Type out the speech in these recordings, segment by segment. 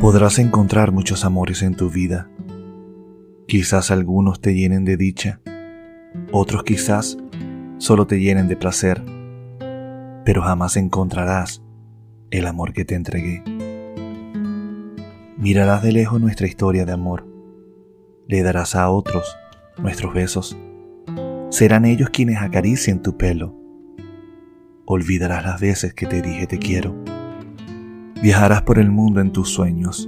Podrás encontrar muchos amores en tu vida. Quizás algunos te llenen de dicha, otros quizás solo te llenen de placer, pero jamás encontrarás el amor que te entregué. Mirarás de lejos nuestra historia de amor, le darás a otros nuestros besos, serán ellos quienes acaricien tu pelo, olvidarás las veces que te dije te quiero Viajarás por el mundo en tus sueños.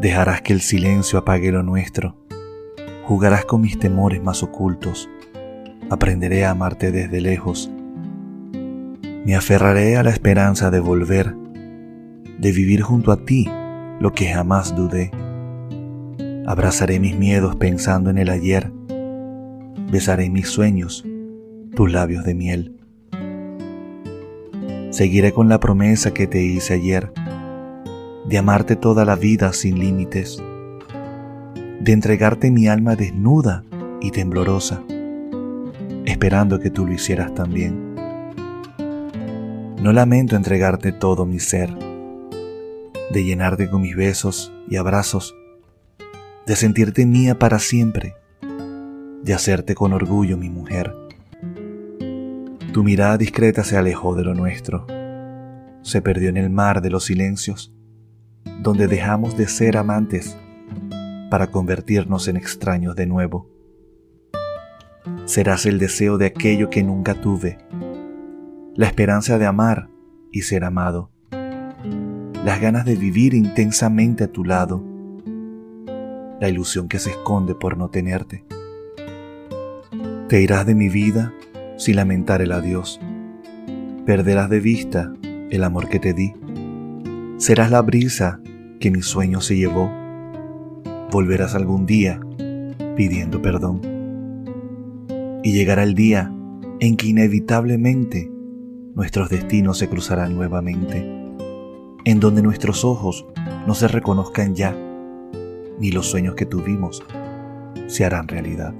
Dejarás que el silencio apague lo nuestro. Jugarás con mis temores más ocultos. Aprenderé a amarte desde lejos. Me aferraré a la esperanza de volver, de vivir junto a ti lo que jamás dudé. Abrazaré mis miedos pensando en el ayer. Besaré mis sueños, tus labios de miel. Seguiré con la promesa que te hice ayer, de amarte toda la vida sin límites, de entregarte mi alma desnuda y temblorosa, esperando que tú lo hicieras también. No lamento entregarte todo mi ser, de llenarte con mis besos y abrazos, de sentirte mía para siempre, de hacerte con orgullo mi mujer. Tu mirada discreta se alejó de lo nuestro, se perdió en el mar de los silencios, donde dejamos de ser amantes para convertirnos en extraños de nuevo. Serás el deseo de aquello que nunca tuve, la esperanza de amar y ser amado, las ganas de vivir intensamente a tu lado, la ilusión que se esconde por no tenerte. Te irás de mi vida sin lamentar el adiós. Perderás de vista el amor que te di. Serás la brisa que mi sueño se llevó. Volverás algún día pidiendo perdón. Y llegará el día en que inevitablemente nuestros destinos se cruzarán nuevamente, en donde nuestros ojos no se reconozcan ya, ni los sueños que tuvimos se harán realidad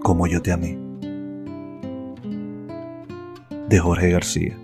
como yo te amé. De Jorge García.